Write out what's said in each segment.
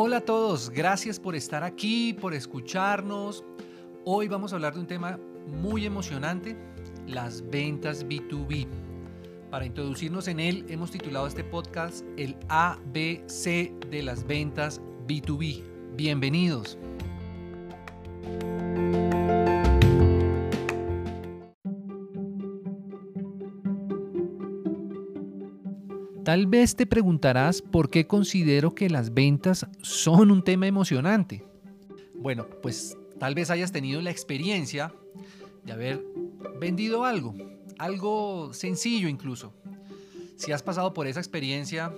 Hola a todos, gracias por estar aquí, por escucharnos. Hoy vamos a hablar de un tema muy emocionante, las ventas B2B. Para introducirnos en él, hemos titulado este podcast el ABC de las ventas B2B. Bienvenidos. Tal vez te preguntarás por qué considero que las ventas son un tema emocionante. Bueno, pues tal vez hayas tenido la experiencia de haber vendido algo, algo sencillo incluso. Si has pasado por esa experiencia,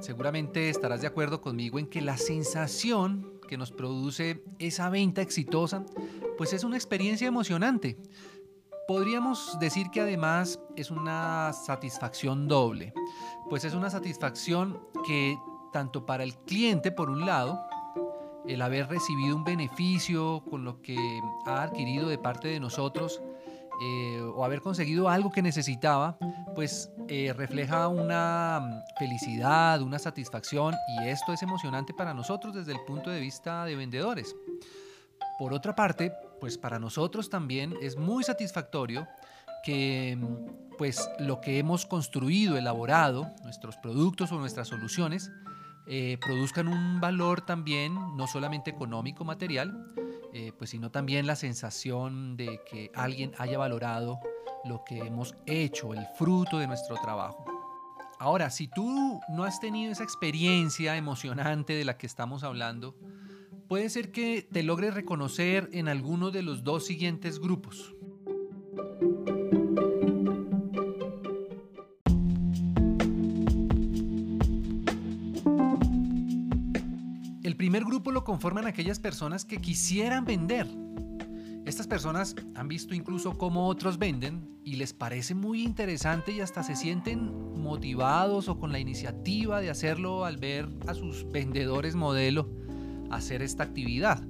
seguramente estarás de acuerdo conmigo en que la sensación que nos produce esa venta exitosa, pues es una experiencia emocionante. Podríamos decir que además es una satisfacción doble, pues es una satisfacción que tanto para el cliente, por un lado, el haber recibido un beneficio con lo que ha adquirido de parte de nosotros, eh, o haber conseguido algo que necesitaba, pues eh, refleja una felicidad, una satisfacción y esto es emocionante para nosotros desde el punto de vista de vendedores. Por otra parte, pues para nosotros también es muy satisfactorio que pues lo que hemos construido, elaborado, nuestros productos o nuestras soluciones, eh, produzcan un valor también, no solamente económico, material, eh, pues sino también la sensación de que alguien haya valorado lo que hemos hecho, el fruto de nuestro trabajo. Ahora, si tú no has tenido esa experiencia emocionante de la que estamos hablando, puede ser que te logres reconocer en alguno de los dos siguientes grupos. Grupo lo conforman aquellas personas que quisieran vender. Estas personas han visto incluso cómo otros venden y les parece muy interesante y hasta se sienten motivados o con la iniciativa de hacerlo al ver a sus vendedores modelo hacer esta actividad.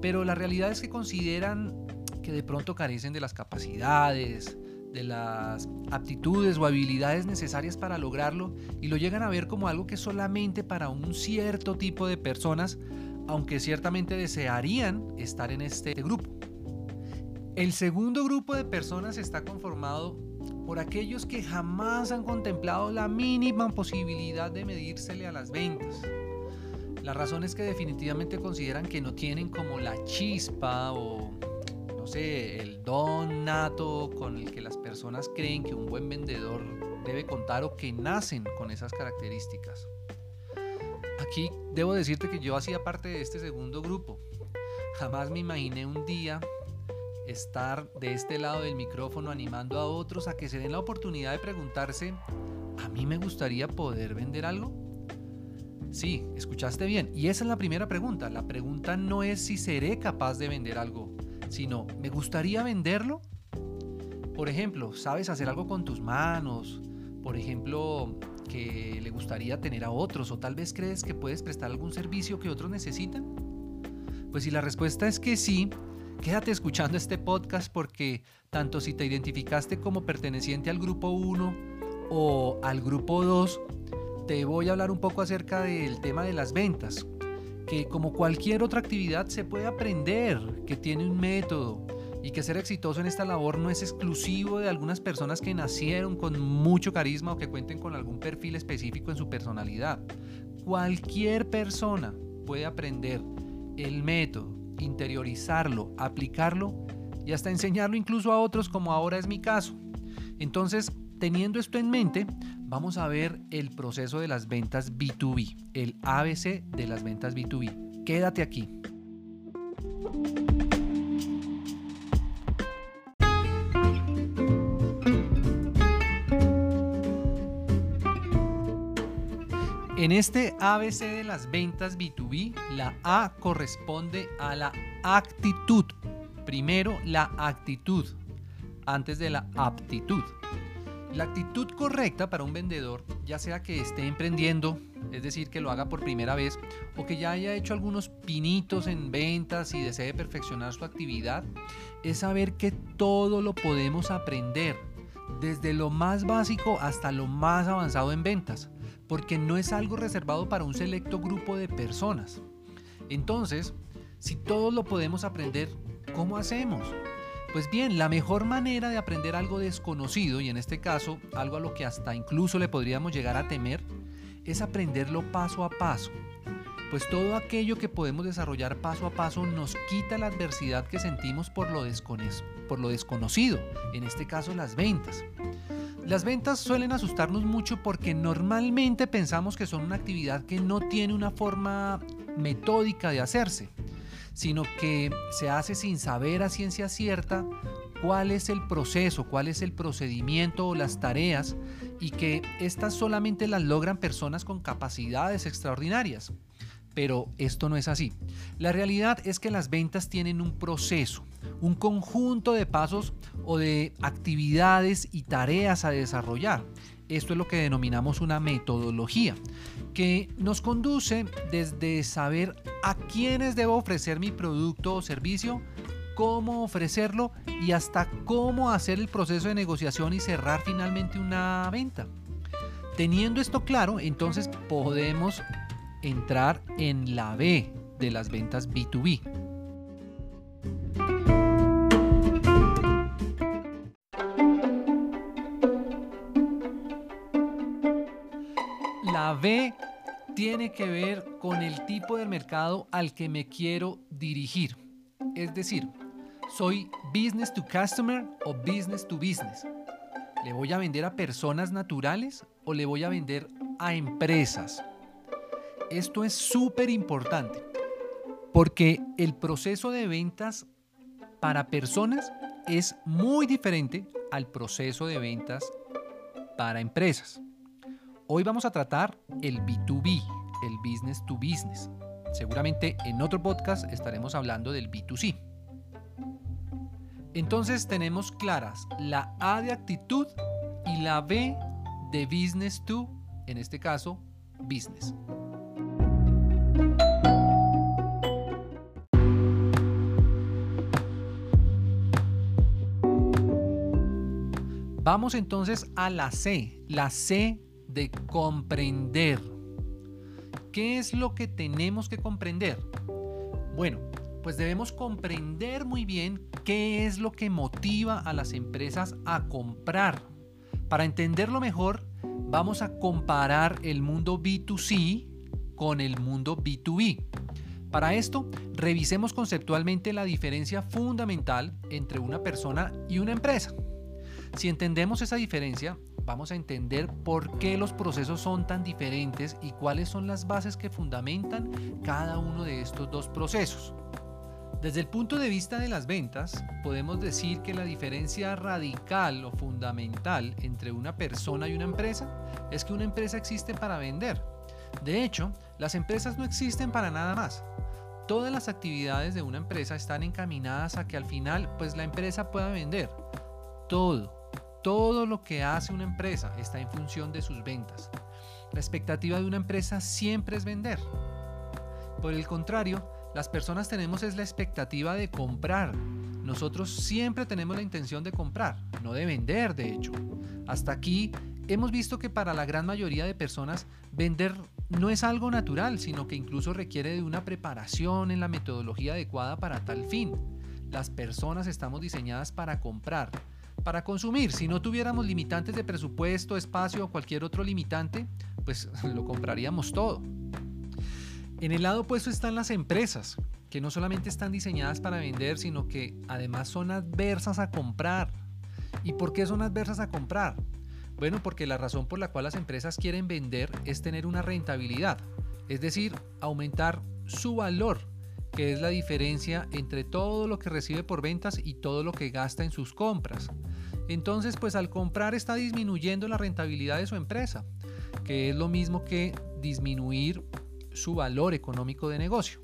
Pero la realidad es que consideran que de pronto carecen de las capacidades, de las aptitudes o habilidades necesarias para lograrlo y lo llegan a ver como algo que solamente para un cierto tipo de personas, aunque ciertamente desearían estar en este grupo. El segundo grupo de personas está conformado por aquellos que jamás han contemplado la mínima posibilidad de medírsele a las ventas la razón es que definitivamente consideran que no tienen como la chispa o, no sé, el don nato con el que las personas creen que un buen vendedor debe contar o que nacen con esas características. Aquí debo decirte que yo hacía parte de este segundo grupo. Jamás me imaginé un día estar de este lado del micrófono animando a otros a que se den la oportunidad de preguntarse, ¿a mí me gustaría poder vender algo? Sí, escuchaste bien. Y esa es la primera pregunta. La pregunta no es si seré capaz de vender algo, sino ¿me gustaría venderlo? Por ejemplo, ¿sabes hacer algo con tus manos? Por ejemplo, que le gustaría tener a otros o tal vez crees que puedes prestar algún servicio que otros necesitan? Pues si la respuesta es que sí, quédate escuchando este podcast porque tanto si te identificaste como perteneciente al grupo 1 o al grupo 2, te voy a hablar un poco acerca del tema de las ventas, que como cualquier otra actividad se puede aprender, que tiene un método y que ser exitoso en esta labor no es exclusivo de algunas personas que nacieron con mucho carisma o que cuenten con algún perfil específico en su personalidad. Cualquier persona puede aprender el método, interiorizarlo, aplicarlo y hasta enseñarlo incluso a otros como ahora es mi caso. Entonces, teniendo esto en mente, vamos a ver el proceso de las ventas B2B, el ABC de las ventas B2B. Quédate aquí. En este ABC de las ventas B2B, la A corresponde a la actitud. Primero, la actitud, antes de la aptitud. La actitud correcta para un vendedor, ya sea que esté emprendiendo, es decir, que lo haga por primera vez, o que ya haya hecho algunos pinitos en ventas y desee perfeccionar su actividad, es saber que todo lo podemos aprender, desde lo más básico hasta lo más avanzado en ventas. Porque no es algo reservado para un selecto grupo de personas. Entonces, si todos lo podemos aprender, ¿cómo hacemos? Pues bien, la mejor manera de aprender algo desconocido, y en este caso algo a lo que hasta incluso le podríamos llegar a temer, es aprenderlo paso a paso. Pues todo aquello que podemos desarrollar paso a paso nos quita la adversidad que sentimos por lo, por lo desconocido, en este caso las ventas. Las ventas suelen asustarnos mucho porque normalmente pensamos que son una actividad que no tiene una forma metódica de hacerse, sino que se hace sin saber a ciencia cierta cuál es el proceso, cuál es el procedimiento o las tareas y que estas solamente las logran personas con capacidades extraordinarias. Pero esto no es así. La realidad es que las ventas tienen un proceso, un conjunto de pasos o de actividades y tareas a desarrollar. Esto es lo que denominamos una metodología, que nos conduce desde saber a quiénes debo ofrecer mi producto o servicio, cómo ofrecerlo y hasta cómo hacer el proceso de negociación y cerrar finalmente una venta. Teniendo esto claro, entonces podemos entrar en la B de las ventas B2B. Tiene que ver con el tipo de mercado al que me quiero dirigir. Es decir, soy business to customer o business to business. ¿Le voy a vender a personas naturales o le voy a vender a empresas? Esto es súper importante porque el proceso de ventas para personas es muy diferente al proceso de ventas para empresas. Hoy vamos a tratar el B2B, el business to business. Seguramente en otro podcast estaremos hablando del B2C. Entonces tenemos claras la A de actitud y la B de business to, en este caso, business. Vamos entonces a la C, la C de comprender. ¿Qué es lo que tenemos que comprender? Bueno, pues debemos comprender muy bien qué es lo que motiva a las empresas a comprar. Para entenderlo mejor, vamos a comparar el mundo B2C con el mundo B2B. Para esto, revisemos conceptualmente la diferencia fundamental entre una persona y una empresa. Si entendemos esa diferencia, vamos a entender por qué los procesos son tan diferentes y cuáles son las bases que fundamentan cada uno de estos dos procesos. Desde el punto de vista de las ventas, podemos decir que la diferencia radical o fundamental entre una persona y una empresa es que una empresa existe para vender. De hecho, las empresas no existen para nada más. Todas las actividades de una empresa están encaminadas a que al final pues la empresa pueda vender. Todo, todo lo que hace una empresa está en función de sus ventas. La expectativa de una empresa siempre es vender. Por el contrario, las personas tenemos es la expectativa de comprar. Nosotros siempre tenemos la intención de comprar, no de vender, de hecho. Hasta aquí hemos visto que para la gran mayoría de personas vender no es algo natural, sino que incluso requiere de una preparación en la metodología adecuada para tal fin. Las personas estamos diseñadas para comprar para consumir. Si no tuviéramos limitantes de presupuesto, espacio o cualquier otro limitante, pues lo compraríamos todo. En el lado opuesto están las empresas, que no solamente están diseñadas para vender, sino que además son adversas a comprar. ¿Y por qué son adversas a comprar? Bueno, porque la razón por la cual las empresas quieren vender es tener una rentabilidad, es decir, aumentar su valor, que es la diferencia entre todo lo que recibe por ventas y todo lo que gasta en sus compras. Entonces, pues al comprar está disminuyendo la rentabilidad de su empresa, que es lo mismo que disminuir su valor económico de negocio.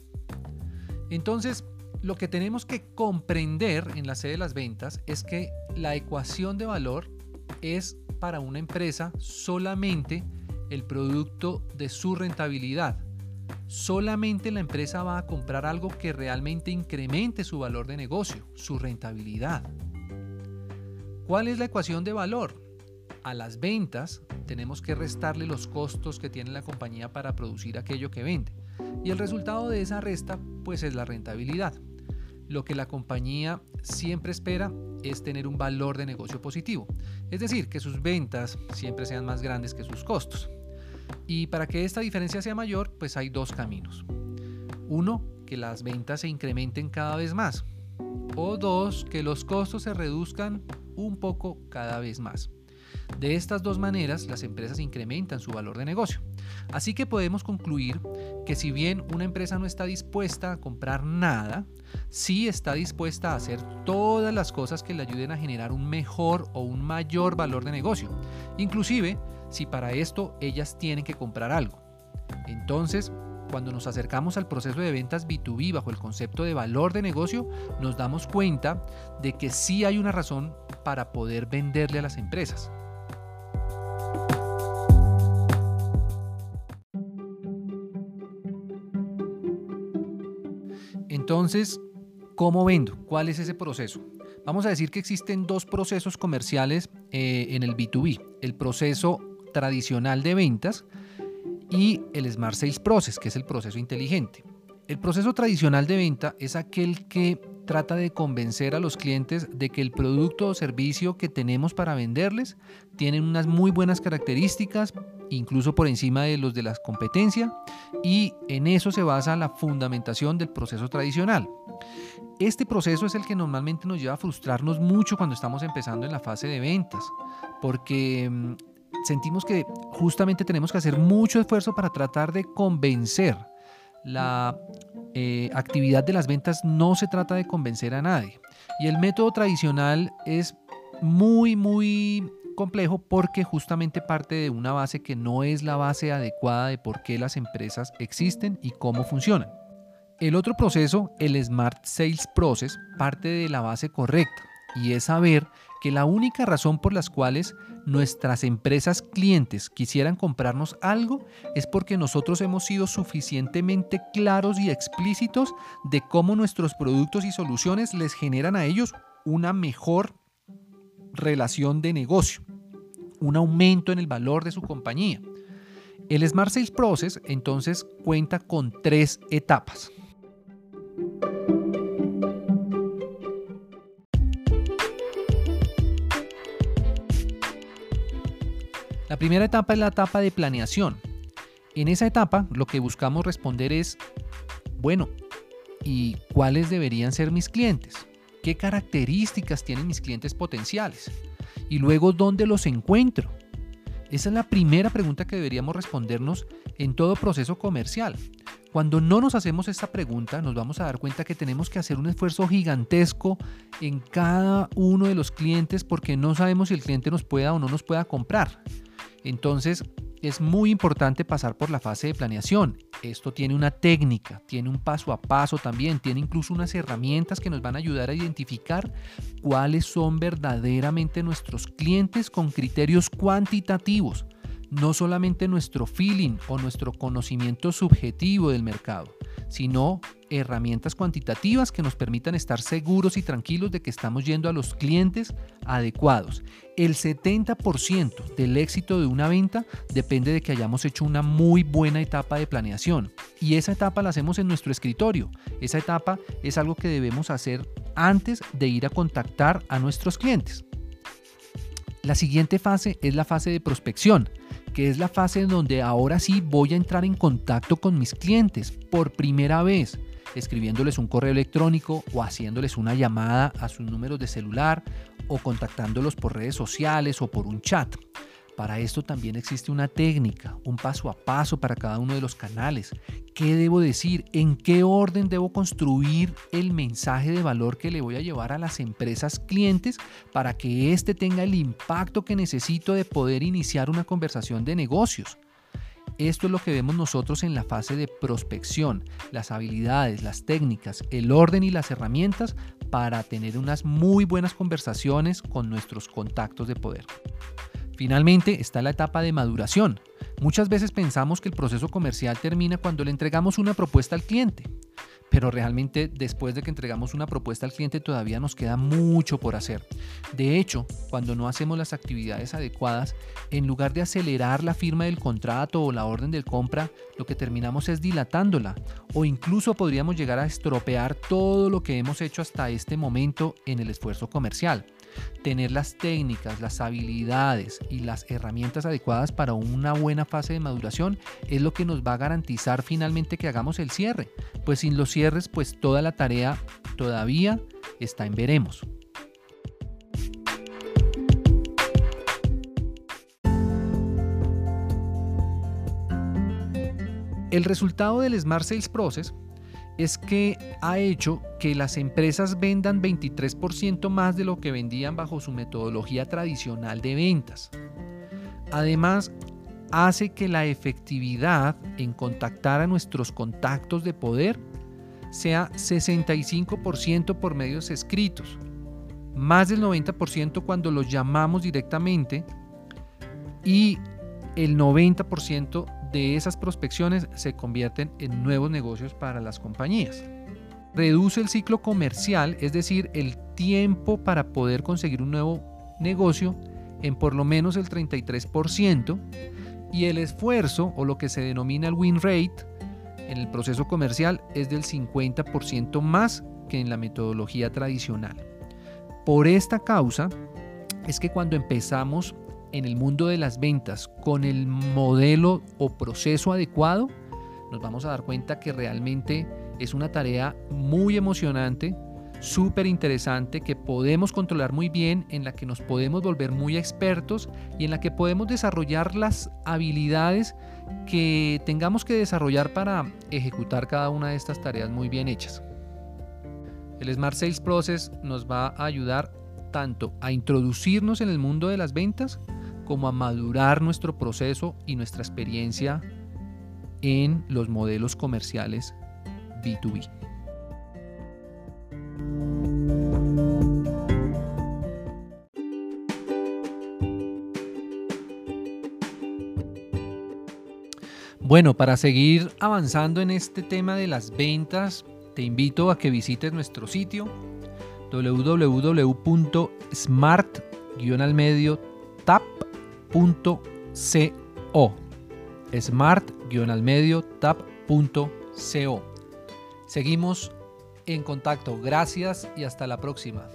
Entonces, lo que tenemos que comprender en la sede de las ventas es que la ecuación de valor es para una empresa solamente el producto de su rentabilidad. Solamente la empresa va a comprar algo que realmente incremente su valor de negocio, su rentabilidad. ¿Cuál es la ecuación de valor? a las ventas tenemos que restarle los costos que tiene la compañía para producir aquello que vende. Y el resultado de esa resta pues es la rentabilidad. Lo que la compañía siempre espera es tener un valor de negocio positivo, es decir, que sus ventas siempre sean más grandes que sus costos. Y para que esta diferencia sea mayor, pues hay dos caminos. Uno, que las ventas se incrementen cada vez más. O dos, que los costos se reduzcan un poco cada vez más. De estas dos maneras, las empresas incrementan su valor de negocio. Así que podemos concluir que si bien una empresa no está dispuesta a comprar nada, sí está dispuesta a hacer todas las cosas que le ayuden a generar un mejor o un mayor valor de negocio, inclusive si para esto ellas tienen que comprar algo. Entonces, cuando nos acercamos al proceso de ventas B2B bajo el concepto de valor de negocio, nos damos cuenta de que sí hay una razón para poder venderle a las empresas. Entonces, ¿cómo vendo? ¿Cuál es ese proceso? Vamos a decir que existen dos procesos comerciales eh, en el B2B. El proceso tradicional de ventas y el Smart Sales Process, que es el proceso inteligente. El proceso tradicional de venta es aquel que trata de convencer a los clientes de que el producto o servicio que tenemos para venderles tienen unas muy buenas características, incluso por encima de los de la competencia, y en eso se basa la fundamentación del proceso tradicional. Este proceso es el que normalmente nos lleva a frustrarnos mucho cuando estamos empezando en la fase de ventas, porque mm, sentimos que justamente tenemos que hacer mucho esfuerzo para tratar de convencer la eh, actividad de las ventas no se trata de convencer a nadie. Y el método tradicional es muy, muy complejo porque justamente parte de una base que no es la base adecuada de por qué las empresas existen y cómo funcionan. El otro proceso, el Smart Sales Process, parte de la base correcta y es saber que la única razón por las cuales nuestras empresas clientes quisieran comprarnos algo es porque nosotros hemos sido suficientemente claros y explícitos de cómo nuestros productos y soluciones les generan a ellos una mejor relación de negocio, un aumento en el valor de su compañía. El Smart Sales Process entonces cuenta con tres etapas. La primera etapa es la etapa de planeación. En esa etapa lo que buscamos responder es, bueno, ¿y cuáles deberían ser mis clientes? ¿Qué características tienen mis clientes potenciales? Y luego, ¿dónde los encuentro? Esa es la primera pregunta que deberíamos respondernos en todo proceso comercial. Cuando no nos hacemos esta pregunta, nos vamos a dar cuenta que tenemos que hacer un esfuerzo gigantesco en cada uno de los clientes porque no sabemos si el cliente nos pueda o no nos pueda comprar. Entonces, es muy importante pasar por la fase de planeación. Esto tiene una técnica, tiene un paso a paso también, tiene incluso unas herramientas que nos van a ayudar a identificar cuáles son verdaderamente nuestros clientes con criterios cuantitativos, no solamente nuestro feeling o nuestro conocimiento subjetivo del mercado, sino herramientas cuantitativas que nos permitan estar seguros y tranquilos de que estamos yendo a los clientes adecuados. El 70% del éxito de una venta depende de que hayamos hecho una muy buena etapa de planeación. Y esa etapa la hacemos en nuestro escritorio. Esa etapa es algo que debemos hacer antes de ir a contactar a nuestros clientes. La siguiente fase es la fase de prospección que es la fase en donde ahora sí voy a entrar en contacto con mis clientes por primera vez escribiéndoles un correo electrónico o haciéndoles una llamada a sus números de celular o contactándolos por redes sociales o por un chat. Para esto también existe una técnica, un paso a paso para cada uno de los canales. ¿Qué debo decir? ¿En qué orden debo construir el mensaje de valor que le voy a llevar a las empresas clientes para que éste tenga el impacto que necesito de poder iniciar una conversación de negocios? Esto es lo que vemos nosotros en la fase de prospección, las habilidades, las técnicas, el orden y las herramientas para tener unas muy buenas conversaciones con nuestros contactos de poder. Finalmente está la etapa de maduración. Muchas veces pensamos que el proceso comercial termina cuando le entregamos una propuesta al cliente, pero realmente después de que entregamos una propuesta al cliente todavía nos queda mucho por hacer. De hecho, cuando no hacemos las actividades adecuadas, en lugar de acelerar la firma del contrato o la orden de compra, lo que terminamos es dilatándola o incluso podríamos llegar a estropear todo lo que hemos hecho hasta este momento en el esfuerzo comercial. Tener las técnicas, las habilidades y las herramientas adecuadas para una buena fase de maduración es lo que nos va a garantizar finalmente que hagamos el cierre. Pues sin los cierres, pues toda la tarea todavía está en veremos. El resultado del Smart Sales Process es que ha hecho que las empresas vendan 23% más de lo que vendían bajo su metodología tradicional de ventas. Además, hace que la efectividad en contactar a nuestros contactos de poder sea 65% por medios escritos, más del 90% cuando los llamamos directamente y el 90% de esas prospecciones se convierten en nuevos negocios para las compañías. Reduce el ciclo comercial, es decir, el tiempo para poder conseguir un nuevo negocio en por lo menos el 33% y el esfuerzo o lo que se denomina el win rate en el proceso comercial es del 50% más que en la metodología tradicional. Por esta causa es que cuando empezamos en el mundo de las ventas con el modelo o proceso adecuado, nos vamos a dar cuenta que realmente es una tarea muy emocionante, súper interesante, que podemos controlar muy bien, en la que nos podemos volver muy expertos y en la que podemos desarrollar las habilidades que tengamos que desarrollar para ejecutar cada una de estas tareas muy bien hechas. El Smart Sales Process nos va a ayudar tanto a introducirnos en el mundo de las ventas como a madurar nuestro proceso y nuestra experiencia en los modelos comerciales B2B. Bueno, para seguir avanzando en este tema de las ventas, te invito a que visites nuestro sitio www.smart-tap.co smart-almedio tap.co Seguimos en contacto. Gracias y hasta la próxima.